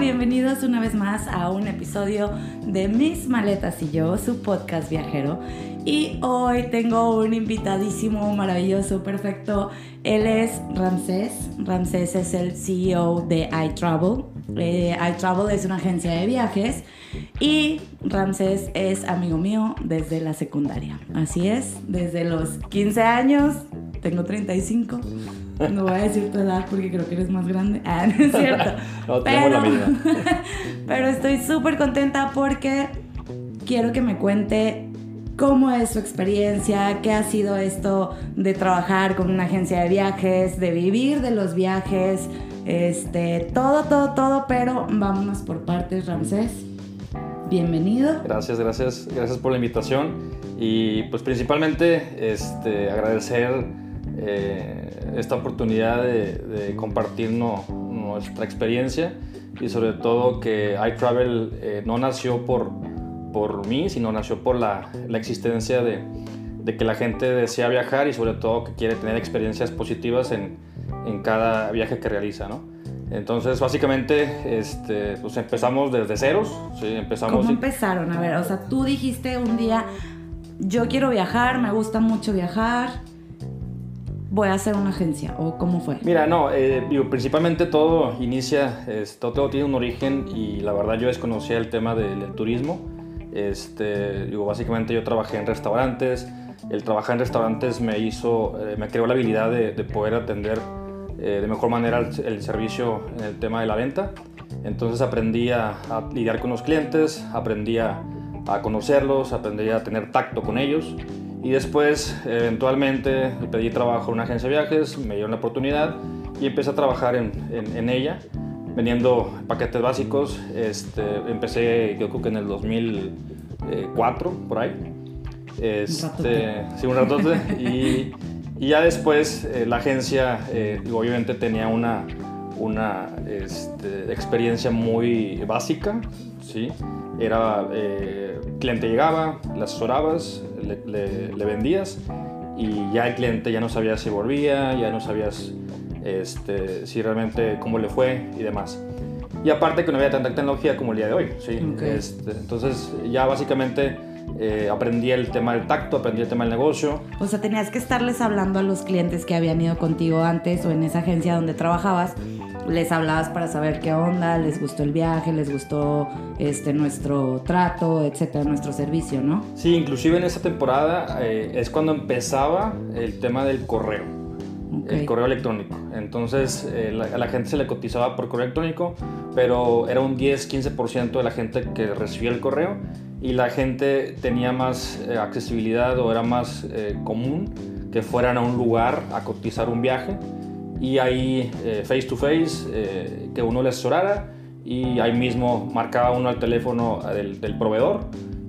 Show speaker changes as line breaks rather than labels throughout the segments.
Bienvenidos una vez más a un episodio de Mis Maletas y yo, su podcast viajero. Y hoy tengo un invitadísimo, maravilloso, perfecto. Él es Ramsés. Ramsés es el CEO de iTravel. Eh, iTravel es una agencia de viajes y Ramsés es amigo mío desde la secundaria. Así es, desde los 15 años, tengo 35. No voy a decir tu edad porque creo que eres más grande. Ah, no es cierto.
no, tenemos la misma.
pero estoy súper contenta porque quiero que me cuente cómo es su experiencia, qué ha sido esto de trabajar con una agencia de viajes, de vivir de los viajes, este, todo, todo, todo, pero vámonos por partes, Ramsés. Bienvenido.
Gracias, gracias, gracias por la invitación y pues principalmente este, agradecer eh, esta oportunidad de, compartir nuestra experiencia y sobre todo que iTravel eh, no nació por, por mí, sino nació por la, la existencia de, de, que la gente desea viajar y sobre todo que quiere tener experiencias positivas en, en cada viaje que realiza, ¿no? Entonces, básicamente, este, pues empezamos desde ceros. ¿sí? Empezamos
¿Cómo empezaron? A ver, o sea, tú dijiste un día, yo quiero viajar, me gusta mucho viajar, voy a hacer una agencia, ¿o cómo fue?
Mira, no, eh, principalmente todo inicia, todo, tiene un origen y la verdad yo desconocía el tema del, turismo. Este, digo, básicamente yo trabajé en restaurantes, el trabajar en restaurantes me hizo, eh, me creó la habilidad de, poder atender eh, de mejor manera el, servicio en el tema de la venta. Entonces aprendí a, lidiar con los clientes, aprendí a, a conocerlos, aprendí a tener tacto con ellos y después, eventualmente, pedí trabajo en una agencia de viajes, me dieron la oportunidad y empecé a trabajar en, en, ella, vendiendo paquetes básicos. Este, empecé, yo creo que en el 2004, por ahí. Este, sí, un ratote. y, y ya después, eh, la agencia, eh, obviamente, tenía una, una este, experiencia muy básica, ¿sí? Era, eh, cliente llegaba, le asesorabas, le, vendías y ya el cliente ya no sabía si volvía, ya no sabías este, si realmente cómo le fue y demás. Y aparte que no había tanta tecnología como el día de hoy, ¿sí? Este, entonces ya básicamente eh, aprendí el tema del tacto, aprendí el tema del negocio.
O sea, tenías que estarles hablando a los clientes que habían ido contigo antes o en esa agencia donde trabajabas les hablabas para saber qué onda, les gustó el viaje, les gustó este, nuestro trato, etcétera, nuestro servicio, ¿no?
Sí, inclusive en esa temporada eh, es cuando empezaba el tema del correo, el correo electrónico. Entonces eh, a la gente se le cotizaba por correo electrónico, pero era un 10-15% de la gente que recibía el correo y la gente tenía más eh, accesibilidad o era más común que fueran a un lugar a cotizar un viaje. Y ahí eh, face to face eh, que uno le asesorara y ahí mismo marcaba uno el teléfono del, del proveedor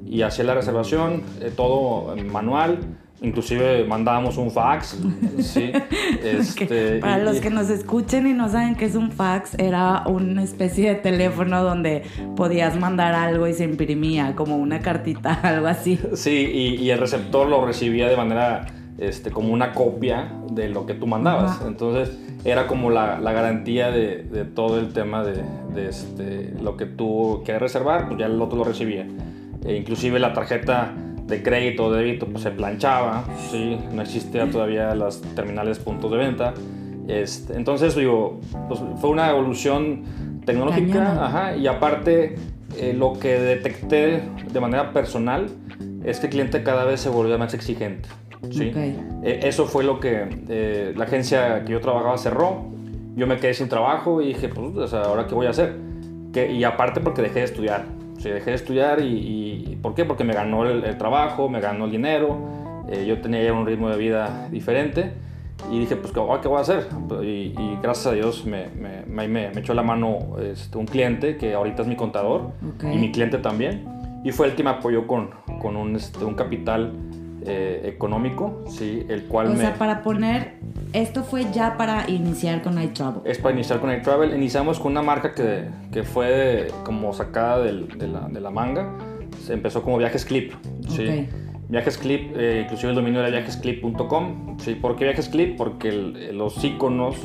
y hacía la reservación, eh, todo manual, inclusive mandábamos un fax. ¿sí?
Este, Para los que nos escuchen y no saben qué es un fax, era una especie de teléfono donde podías mandar algo y se imprimía, como una cartita, algo así.
Sí, y, y el receptor lo recibía de manera este, como una copia de lo que tú mandabas. Entonces era como la, la garantía de, de, todo el tema de, de este, lo que tú quieres reservar, pues ya el otro lo recibía. E inclusive la tarjeta de crédito o de débito pues se planchaba, ¿sí? no existía todavía las terminales puntos de venta. Este, entonces digo, pues fue una evolución tecnológica ajá, y aparte eh, lo que detecté de manera personal es que el cliente cada vez se volvía más exigente. ¿sí? E, eso fue lo que eh, la agencia que yo trabajaba cerró. Yo me quedé sin trabajo y dije, pues, ¿ahora qué voy a hacer? y aparte porque dejé de estudiar. Sí, dejé de estudiar y, ¿por qué? Porque me ganó el, trabajo, me ganó el dinero, eh, yo tenía ya un ritmo de vida diferente y dije, pues, ¿qué, voy a hacer? Y, gracias a Dios me, me, me, echó la mano este, un cliente que ahorita es mi contador y mi cliente también. Y fue el que me apoyó con, con un, este, un capital eh, económico, ¿sí? El cual
o sea, para poner, esto fue ya para iniciar con iTravel.
Es para iniciar con iTravel. Iniciamos con una marca que, que fue como sacada del, de, la, de, la, manga. Se empezó como Viajes Clip, ¿sí? Viajes Clip, eh, inclusive el dominio era viajesclip.com. ¿sí? ¿Por qué Viajes Clip? Porque los iconos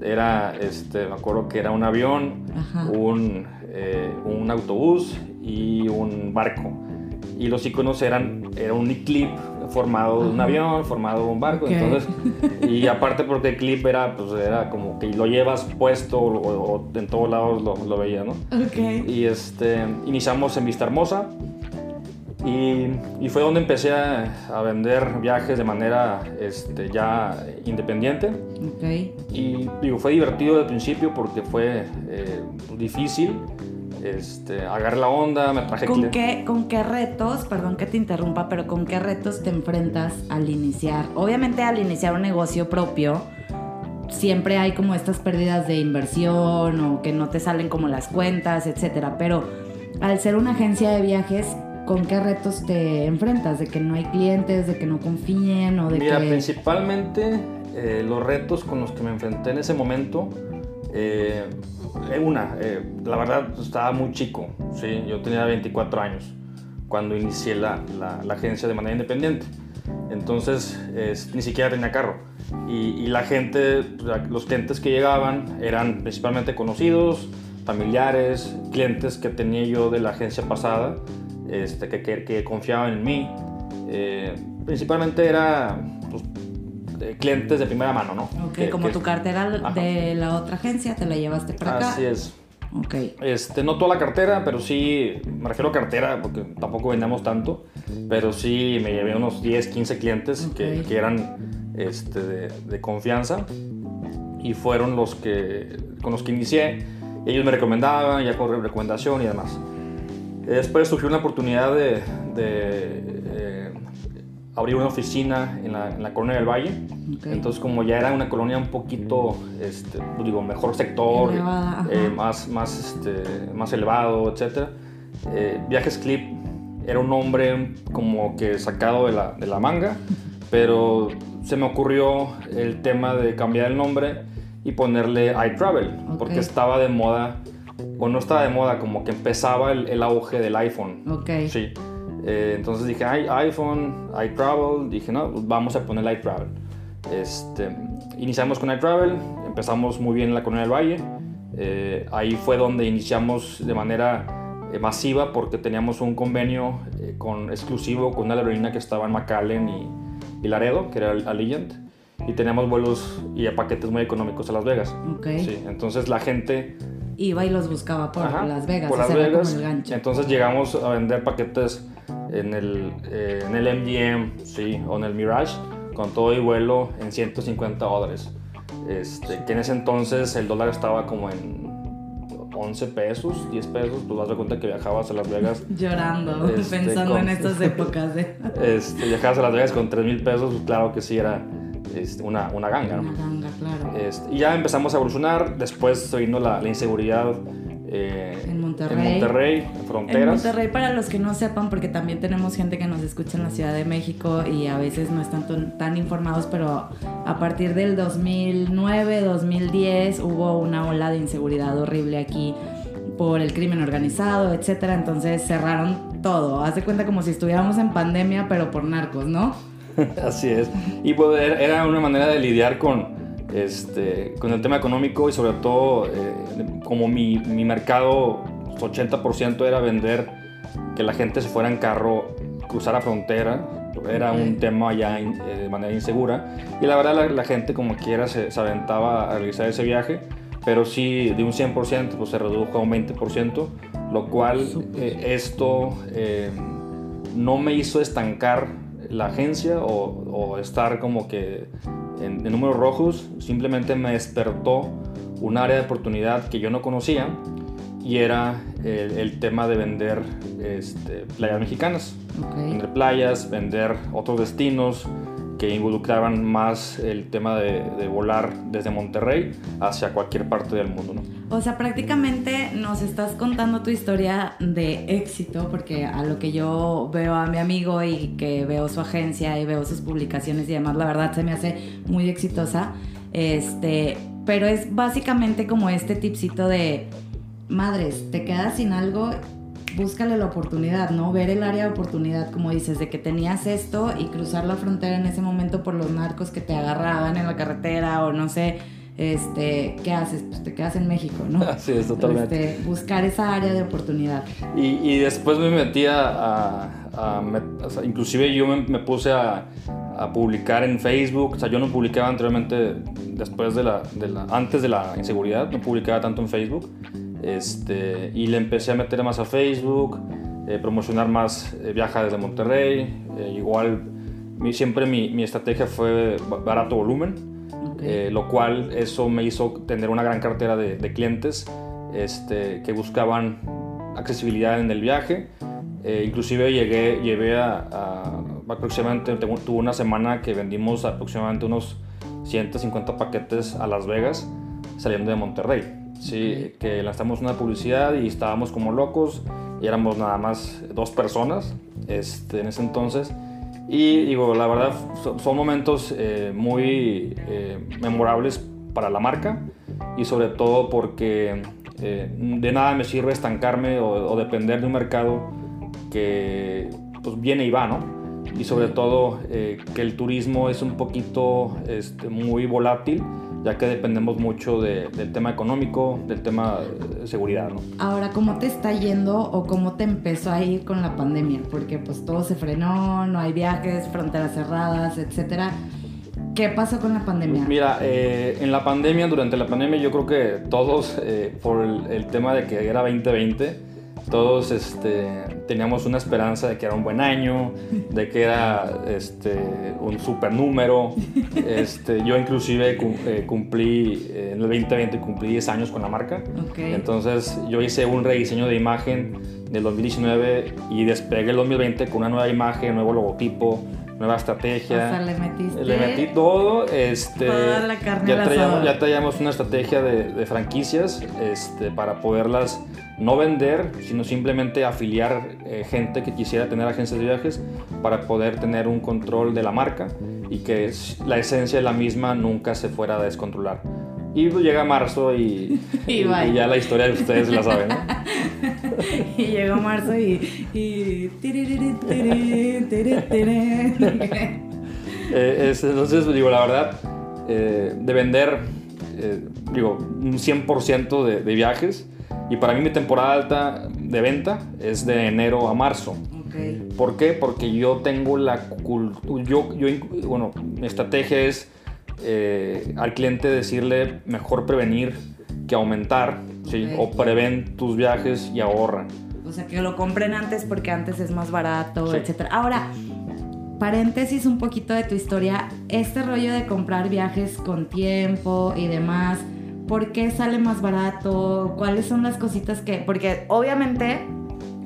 Era, este, me acuerdo que era un avión, un, eh, un autobús y un barco. Y los iconos eran, era un clip formado un avión, formado un barco. Entonces, y aparte porque el clip era, pues era como que lo llevas puesto o, en todos lados lo, lo veía, ¿no?
Okay.
Y este, iniciamos en Vista Hermosa. Y, y, fue donde empecé a, a, vender viajes de manera este, ya independiente.
Okay.
Y digo, fue divertido al principio porque fue eh, difícil este, agarré la onda, me traje
¿Con qué, ¿Con qué retos, perdón que te interrumpa, pero con qué retos te enfrentas al iniciar? Obviamente al iniciar un negocio propio, siempre hay como estas pérdidas de inversión o que no te salen como las cuentas, etcétera, pero al ser una agencia de viajes, ¿con qué retos te enfrentas? ¿De que no hay clientes, de que no confíen o de
Mira, principalmente eh, los retos con los que me enfrenté en ese momento eh, una, eh, la verdad estaba muy chico, ¿sí? yo tenía 24 años cuando inicié la, la, agencia de manera independiente. Entonces ni siquiera tenía carro. Y, la gente, los clientes que llegaban eran principalmente conocidos, familiares, clientes que tenía yo de la agencia pasada, este, que, que, que confiaban en mí. Eh, principalmente era pues, clientes de primera mano, ¿no?
Ok, como tu cartera de la otra agencia te la llevaste para acá.
Así es.
Ok.
Este, no toda la cartera, pero sí, me refiero a cartera porque tampoco vendemos tanto, pero sí me llevé unos 10, 15 clientes que, que, eran este, de, de, confianza y fueron los que, con los que inicié. Ellos me recomendaban, ya con recomendación y demás. Después surgió una oportunidad de, de abrir una oficina en la, en la Colonia del Valle. Entonces, como ya era una colonia un poquito, este, pues digo, mejor sector, eh, más, más, este, más elevado, etc. Eh, Viajes Clip era un nombre como que sacado de la, de la manga, pero se me ocurrió el tema de cambiar el nombre y ponerle iTravel, porque estaba de moda, o no estaba de moda, como que empezaba el, el auge del iPhone.
Ok.
Sí. Eh, entonces dije, hay iPhone, iTravel, dije, no, pues vamos a poner iTravel. Este, iniciamos con iTravel, empezamos muy bien en la Colonia del Valle. Eh, ahí fue donde iniciamos de manera eh, masiva porque teníamos un convenio con, exclusivo con una aerolínea que estaba en McAllen y, y Laredo, que era Allegiant. Y teníamos vuelos y paquetes muy económicos a Las Vegas.
Okay.
Sí, entonces la gente
iba y los buscaba por Las Vegas.
Por Las Vegas. Entonces llegamos a vender paquetes en el, eh, en el MGM, sí, o en el Mirage, con todo y vuelo en 150 dólares. Este, que en ese entonces el dólar estaba como en 11 pesos, 10 pesos, pues vas a cuenta que viajabas a Las Vegas.
Llorando, este, pensando en estas épocas.
De... Este, viajabas a Las Vegas con 3 mil pesos, pues claro que sí era este, una, una ganga.
Una ganga, claro.
Este, y ya empezamos a evolucionar, después vino la, la inseguridad eh,
en Monterrey.
En Monterrey, fronteras.
En Monterrey, para los que no sepan, porque también tenemos gente que nos escucha en la Ciudad de México y a veces no están tan informados, pero a partir del 2009, 2010 hubo una ola de inseguridad horrible aquí por el crimen organizado, etcétera. Entonces cerraron todo. Haz de cuenta como si estuviéramos en pandemia, pero por narcos, ¿no?
Así es. Y pues, era una manera de lidiar con este, con el tema económico y sobre todo eh, como mi, mi mercado 80% era vender que la gente se fuera en carro, cruzara frontera, era un tema ya eh, de manera insegura. Y la verdad la, gente como quiera se, se, aventaba a realizar ese viaje, pero sí de un 100% pues se redujo a un 20%, lo cual eh, esto no me hizo estancar la agencia o, o estar como que en, números rojos, simplemente me despertó un área de oportunidad que yo no conocía y era el, tema de vender este, playas mexicanas. Vender playas, vender otros destinos que involucraban más el tema de, volar desde Monterrey hacia cualquier parte del mundo.
O sea, prácticamente nos estás contando tu historia de éxito, porque a lo que yo veo a mi amigo y que veo su agencia y veo sus publicaciones y demás, la verdad se me hace muy exitosa. Este, pero es básicamente como este tipcito de madres, te quedas sin algo búscale la oportunidad, ¿no? Ver el área de oportunidad, como dices, de que tenías esto y cruzar la frontera en ese momento por los narcos que te agarraban en la carretera o no sé, este, ¿qué haces? Pues te quedas en México, ¿no?
Así es, totalmente.
Este, buscar esa área de oportunidad.
Y, y después me metí a, a, o sea, inclusive yo me, me puse a, a, publicar en Facebook, o sea, yo no publicaba anteriormente, después de la, de la, antes de la inseguridad, no publicaba tanto en Facebook, este, y le empecé a meter más a Facebook, eh, promocionar más eh, viajes desde Monterrey, eh, igual mi, siempre mi, mi, estrategia fue barato volumen, okay. lo cual eso me hizo tener una gran cartera de, de clientes este, que buscaban accesibilidad en el viaje, inclusive llegué, llevé a, a aproximadamente, tuve una semana que vendimos aproximadamente unos 150 paquetes a Las Vegas saliendo de Monterrey. Sí, que lanzamos una publicidad y estábamos como locos y éramos nada más dos personas este, en ese entonces. Y digo, la verdad, son momentos eh, muy eh, memorables para la marca y sobre todo porque eh, de nada me sirve estancarme o, o, depender de un mercado que pues viene y va, ¿no? Y sobre todo que el turismo es un poquito este, muy volátil ya que dependemos mucho de, del tema económico, del tema de seguridad. ¿no?
Ahora, ¿cómo te está yendo o cómo te empezó a ir con la pandemia? Porque pues todo se frenó, no hay viajes, fronteras cerradas, etcétera. ¿Qué pasó con la pandemia?
Mira, eh, en la pandemia, durante la pandemia, yo creo que todos, eh, por el, el, tema de que era 2020, todos este, teníamos una esperanza de que era un buen año, de que era este, un super número. Este, yo inclusive eh, cumplí, eh, en el 2020 cumplí 10 años con la marca.
Okay.
Entonces yo hice un rediseño de imagen del 2019 y despegué el 2020 con una nueva imagen, nuevo logotipo, nueva estrategia.
O sea, le metiste.
Le metí todo. Este,
toda la carne
ya, traíamos, ya traíamos una estrategia de, de, franquicias este, para poderlas no vender, sino simplemente afiliar eh, gente que quisiera tener agencias de viajes para poder tener un control de la marca y que la esencia de la misma nunca se fuera a descontrolar. Y pues llega marzo y,
y,
y, y ya la historia de ustedes la saben, ¿no?
y llegó marzo y... y...
eh, es, entonces, digo, la verdad, eh, de vender, eh, digo, un 100% de, de, viajes. Y para mí mi temporada alta de venta es de enero a marzo.
Okay.
¿Por qué? Porque yo tengo la cultura, yo, yo, bueno, mi estrategia es eh, al cliente decirle mejor prevenir que aumentar, ¿sí? O prevén tus viajes y ahorra.
O sea, que lo compren antes porque antes es más barato,
Sí.
etcétera. Ahora, paréntesis un poquito de tu historia. Este rollo de comprar viajes con tiempo y demás, ¿por qué sale más barato? ¿Cuáles son las cositas que...? Porque obviamente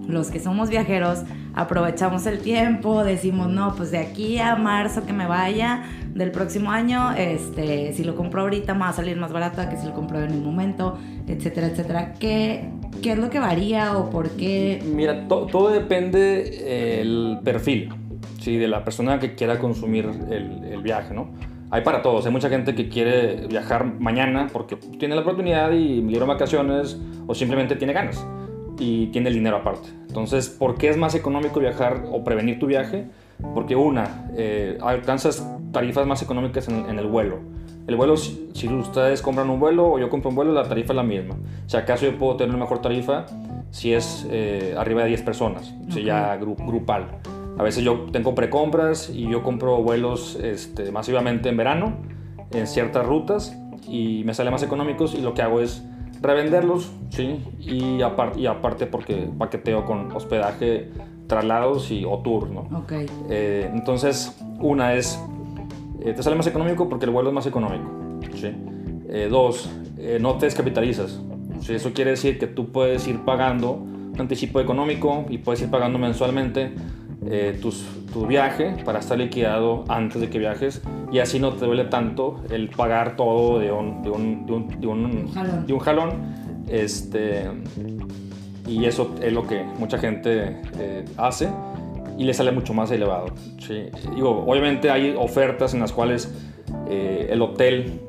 los que somos viajeros aprovechamos el tiempo, decimos, no, pues de aquí a marzo que me vaya del próximo año, este, si lo compro ahorita me va a salir más barato que si lo compro en el momento, etcétera, etcétera. ¿Qué, qué es lo que varía o por qué?
Mira, to todo depende el perfil, ¿sí? De la persona que quiera consumir el, el viaje, ¿no? Hay para todos, hay mucha gente que quiere viajar mañana porque tiene la oportunidad y libre vacaciones o simplemente tiene ganas y tiene el dinero aparte. Entonces, ¿por qué es más económico viajar o prevenir tu viaje? Porque una, eh, alcanzas tarifas más económicas en, en, el vuelo. El vuelo, si, si, ustedes compran un vuelo o yo compro un vuelo, la tarifa es la misma. Si acaso yo puedo tener una mejor tarifa si es eh, arriba de 10 personas, okay. si ya gru grupal. A veces yo tengo precompras y yo compro vuelos este, masivamente en verano, en ciertas rutas, y me sale más económicos y lo que hago es revenderlos, ¿sí? Y, aparte, y aparte porque paqueteo con hospedaje, traslados y o tour, ¿no?
Ok.
Eh, entonces, una es, eh, te sale más económico porque el vuelo es más económico, ¿sí? Eh, dos, no te descapitalizas, ¿sí? Eso quiere decir que tú puedes ir pagando un anticipo económico y puedes ir pagando mensualmente tus, tu viaje para estar liquidado antes de que viajes y así no te duele tanto el pagar todo de un, de un, de un, de un,
jalón.
De un jalón este, y eso es lo que mucha gente eh, hace y le sale mucho más elevado. ¿sí? Digo, obviamente hay ofertas en las cuales eh, el hotel,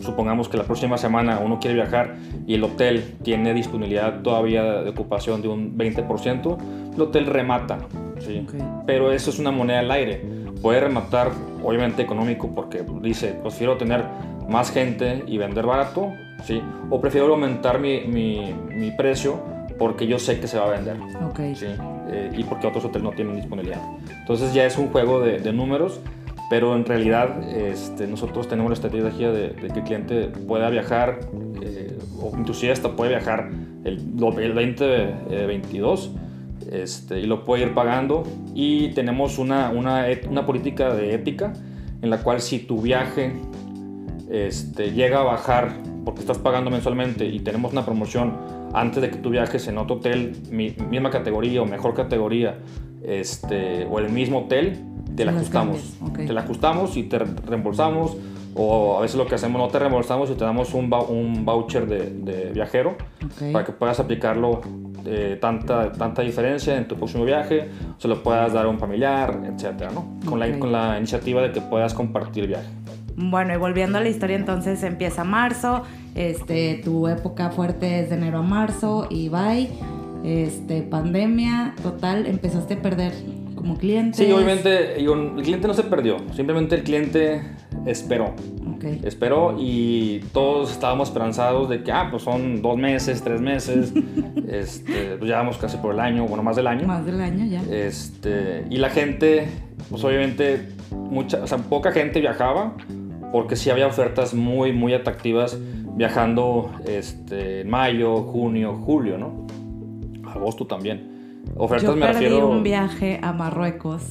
supongamos que la próxima semana uno quiere viajar y el hotel tiene disponibilidad todavía de ocupación de un 20%, el hotel remata. ¿Sí?
Okay.
Pero eso es una moneda al aire. Puede rematar, obviamente económico, porque dice, prefiero tener más gente y vender barato, ¿sí? O prefiero aumentar mi, mi, mi precio porque yo sé que se va a vender,
Ok.
¿sí? Eh, y porque otros hoteles no tienen disponibilidad. Entonces ya es un juego de, de números, pero en realidad este, nosotros tenemos la estrategia de, de que el cliente pueda viajar, eh, o inclusive hasta puede viajar el, el 2022 este, y lo puede ir pagando. Y tenemos una, una, una política de ética en la cual si tu viaje este, llega a bajar porque estás pagando mensualmente y tenemos una promoción antes de que tú viajes en otro hotel, mi- misma categoría o mejor categoría, este, o el mismo hotel, te la ajustamos.
cambias, ok.
Te la ajustamos y te re- reembolsamos. O a veces lo que hacemos no te reembolsamos y te damos un, un voucher de, de viajero
Ok.
para que puedas aplicarlo eh, tanta, tanta diferencia en tu próximo viaje, se lo puedas dar a un familiar, etcétera, ¿no? Con, la, con la iniciativa de que puedas compartir el viaje.
Bueno, y volviendo a la historia, entonces empieza marzo, este, tu época fuerte es de enero a marzo y bye, este, pandemia, total, empezaste a perder como clientes.
Sí, obviamente el cliente no se perdió, simplemente el cliente esperó.
Ok,
Esperó y todos estábamos esperanzados de que, ah, pues son dos meses, tres meses, este, pues ya vamos casi por el año, bueno, más del año.
más del año ya.
Este, y la gente, pues obviamente, mucha, o sea, poca gente viajaba porque sí había ofertas muy, muy atractivas viajando este, en mayo, junio, julio, ¿no? Agosto también. Ofertas
Yo
me
perdí
refiero.
un viaje a Marruecos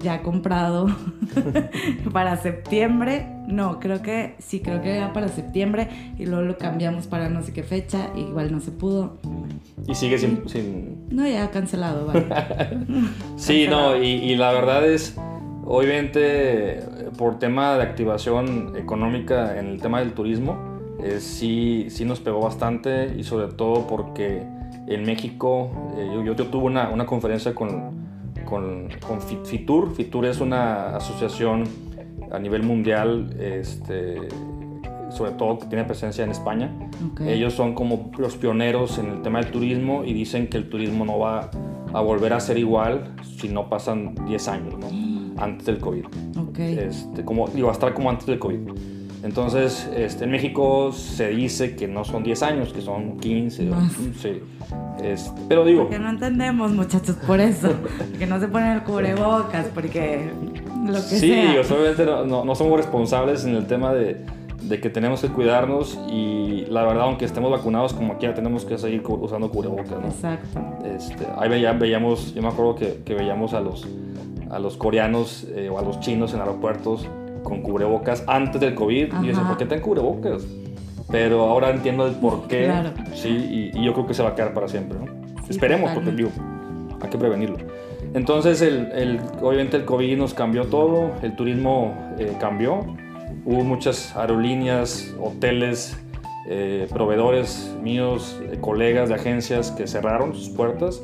ya comprado para septiembre. No, creo que sí, creo que era para septiembre y luego lo cambiamos para no sé qué fecha, igual no se pudo.
Y sigue sin, sin,
No, ya cancelado, vale.
Sí, no, y, y la verdad es, obviamente, por tema de activación económica en el tema del turismo, eh, sí, sí nos pegó bastante y sobre todo porque en México, eh, yo, yo, yo tuve una, una conferencia con, con, con Fi- Fitur. Fitur es una asociación a nivel mundial, este, sobre todo que tiene presencia en España.
Ok.
Ellos son como los pioneros en el tema del turismo y dicen que el turismo no va a volver a ser igual si no pasan 10 años, ¿no? Antes del COVID.
Ok.
Este, como, digo, va a estar como antes del COVID. Entonces, este, en México se dice que no son 10 años, que son 15. o-
Más.
sí. Es- pero digo,
Porque no entendemos, muchachos, por eso. Que no se ponen el cubrebocas, porque lo que
sí,
sea.
obviamente no, no- no somos responsables en el tema de, de que tenemos que cuidarnos y la verdad, aunque estemos vacunados como aquí, tenemos que seguir usando cubrebocas, ¿no?
Exacto.
Este, ahí veía- veíamos, yo me acuerdo que, que veíamos a los, a los coreanos eh, o a los chinos en aeropuertos con cubrebocas antes del COVID. Y yo decía. ¿por qué tienen cubrebocas? Pero ahora entiendo el por qué.
Claro.
Sí, y, y yo creo que se va a quedar para siempre. ¿no? Esperemos, porque digo, hay que prevenirlo. Entonces, el, el- obviamente el COVID nos cambió todo, el turismo eh, cambió. Hubo muchas aerolíneas, hoteles, eh, proveedores míos, eh, colegas de agencias que cerraron sus puertas,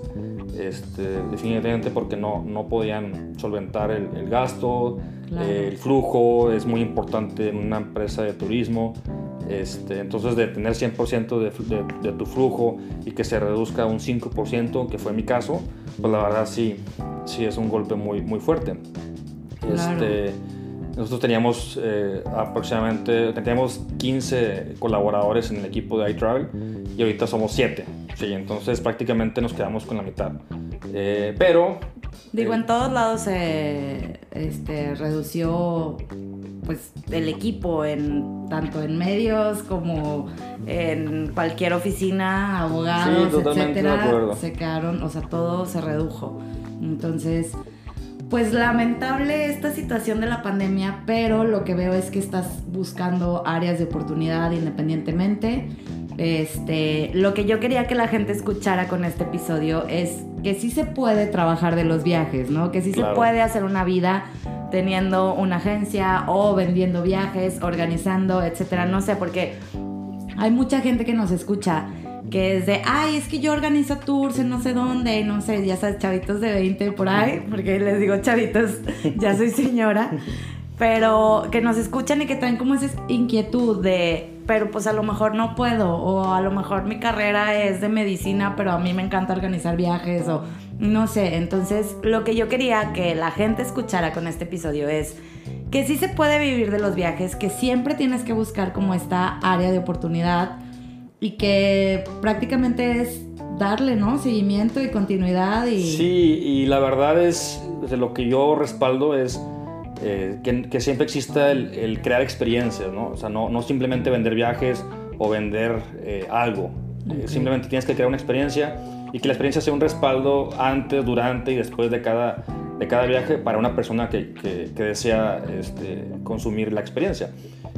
este, definitivamente porque no, no podían solventar el, el gasto,
Claro.
el flujo es muy importante en una empresa de turismo. Este, entonces, de tener 100% de, fl- de- de tu flujo y que se reduzca a un 5%, que fue mi caso, pues la verdad sí, sí es un golpe muy, muy fuerte.
Claro.
Este, nosotros teníamos eh, aproximadamente teníamos 15 colaboradores en el equipo de iTravel y ahorita somos 7. Sí, entonces prácticamente nos quedamos con la mitad. Eh, pero
Digo,
eh,
en todos lados se este, redució pues el equipo en tanto en medios como en cualquier oficina, abogados,
Sí,
etcétera, se quedaron, o sea, todo se redujo. Entonces, pues lamentable esta situación de la pandemia, pero lo que veo es que estás buscando áreas de oportunidad independientemente. Este, lo que yo quería que la gente escuchara con este episodio es que sí se puede trabajar de los viajes, ¿no? Que sí
Claro.
se puede hacer una vida teniendo una agencia o vendiendo viajes, organizando, etcétera. No sé, porque hay mucha gente que nos escucha que es de, ay, es que yo organizo tours en no sé dónde, no sé, ya sabes, chavitos de 20 por ahí, porque les digo chavitos, ya soy señora, pero que nos escuchan y que traen como esa inquietud de, pero pues a lo mejor no puedo, o a lo mejor mi carrera es de medicina, pero a mí me encanta organizar viajes, o no sé, entonces lo que yo quería que la gente escuchara con este episodio es que sí se puede vivir de los viajes, que siempre tienes que buscar como esta área de oportunidad y que prácticamente es darle, ¿no? Seguimiento y continuidad y...
Sí, y la verdad es, de lo que yo respaldo es eh, que, siempre exista el, crear experiencias, ¿no? O sea, no, no simplemente vender viajes o vender eh, algo. Eh, simplemente tienes que crear una experiencia y que la experiencia sea un respaldo antes, durante y después de cada, de cada viaje para una persona que, que, desea este, consumir la experiencia.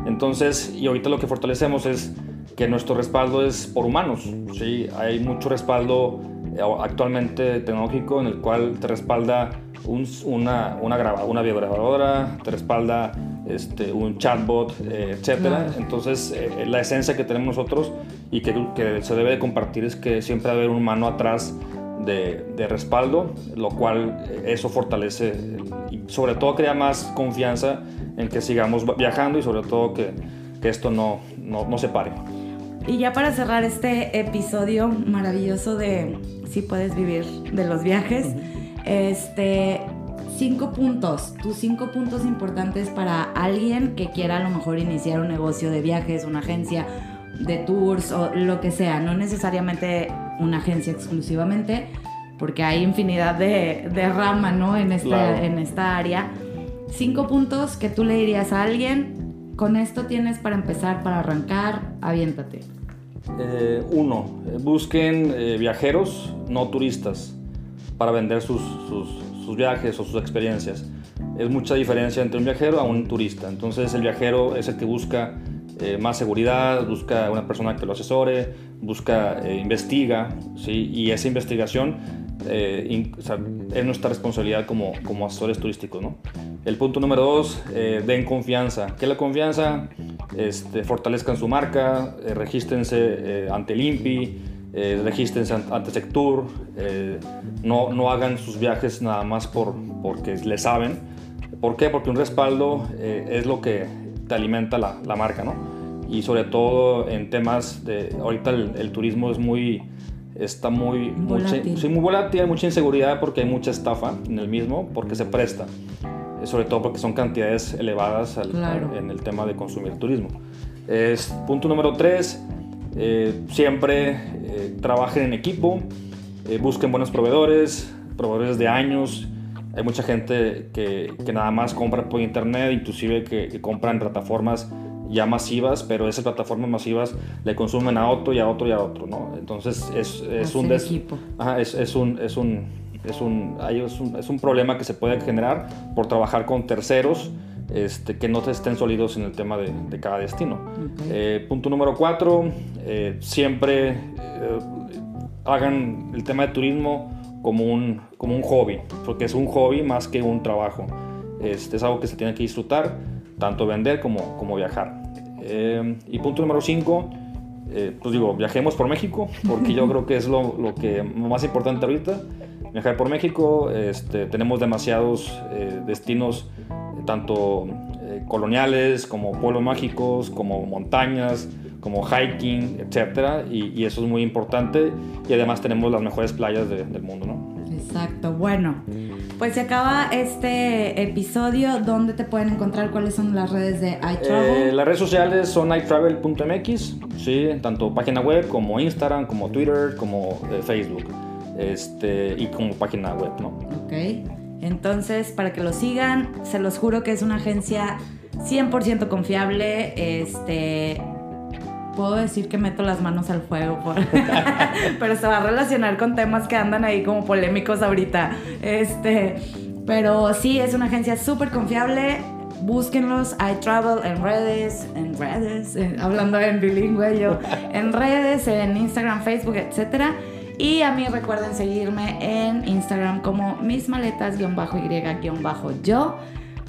Entonces, y ahorita lo que fortalecemos es que nuestro respaldo es por humanos. ¿sí? Hay mucho respaldo eh, actualmente tecnológico en el cual te respalda una, una, graba, una videograbadora, te respalda este, un chatbot, eh, etcétera. Entonces, eh, la esencia que tenemos nosotros y que, que, se debe de compartir es que siempre debe haber un humano atrás de, de, respaldo, lo cual eso fortalece y sobre todo crea más confianza en que sigamos viajando y sobre todo que, que esto no, no, no se pare.
Y ya para cerrar este episodio maravilloso de si puedes vivir de los viajes, este, cinco puntos, tus cinco puntos importantes para alguien que quiera a lo mejor iniciar un negocio de viajes, una agencia de tours o lo que sea, no necesariamente una agencia exclusivamente, porque hay infinidad de, de rama, ¿no? En esta, en esta área. Cinco puntos que tú le dirías a alguien, con esto tienes para empezar, para arrancar, aviéntate.
Eh, uno, busquen eh, viajeros, no turistas, para vender sus, sus, viajes o sus experiencias. Es mucha diferencia entre un viajero a un turista. Entonces el viajero es el que busca más seguridad, busca una persona que lo asesore, busca, investiga, ¿sí? y esa investigación es nuestra responsabilidad como, como asesores turísticos. ¿no? El punto número dos, den confianza. ¿Qué es la confianza? este, fortalezcan su marca, eh, regístrense eh, ante el INPI, eh, regístrense ante Sectur, eh, no, no hagan sus viajes nada más por, porque le saben. ¿Por qué? Porque un respaldo es lo que te alimenta la, la, marca, ¿no? Y sobre todo en temas de, ahorita el, turismo es muy, está muy,
volátil.
sí, muy volátil, hay mucha inseguridad porque hay mucha estafa en el mismo, porque se presta sobre todo porque son cantidades elevadas en el tema de consumir turismo. Es, punto número tres, eh, siempre eh, trabajen en equipo, eh, busquen buenos proveedores, proveedores de años. Hay mucha gente que, que nada más compra por internet, inclusive que, que, compran plataformas ya masivas, pero esas plataformas masivas le consumen a otro y a otro y a otro, ¿no? Entonces es, es un,
equipo.
Ajá, es, es, un, es un es un, es un, problema que se puede generar por trabajar con terceros este, que no estén sólidos en el tema de, cada destino. Eh, punto número cuatro, eh, siempre eh, hagan el tema de turismo como un, como un hobby, porque es un hobby más que un trabajo. Este, es algo que se tiene que disfrutar, tanto vender como, como viajar. y punto número cinco, pues digo, viajemos por México, porque yo creo que es lo, lo que más importante ahorita viajar por México. Este, tenemos demasiados eh, destinos, tanto eh, coloniales como pueblos mágicos, como montañas, como hiking, etc. Y, eso es muy importante. Y además tenemos las mejores playas del mundo, ¿no?
Exacto. Bueno, pues se acaba este episodio. ¿Dónde te pueden encontrar? ¿Cuáles son las redes de iTravel?
Eh, las redes sociales son iTravel.mx, sí, tanto página web como Instagram, como Twitter, como Facebook este, y como página web, ¿no?
Ok. Entonces, para que lo sigan, se los juro que es una agencia 100% confiable. Este, puedo decir que meto las manos al fuego, pero se va a relacionar con temas que andan ahí como polémicos ahorita. Este, pero sí, es una agencia súper confiable. Búsquenlos, I travel en redes, en redes, hablando en bilingüe yo, en redes, en Instagram, Facebook, etcétera. Y a mí recuerden seguirme en Instagram como mis maletas-y-yo.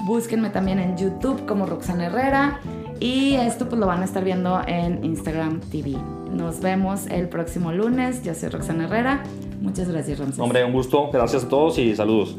Búsquenme también en YouTube como Roxana Herrera. Y esto pues lo van a estar viendo en Instagram TV. Nos vemos el próximo lunes. Yo soy Roxana Herrera. Muchas gracias, Ramsés.
Hombre, un gusto. Gracias a todos y saludos.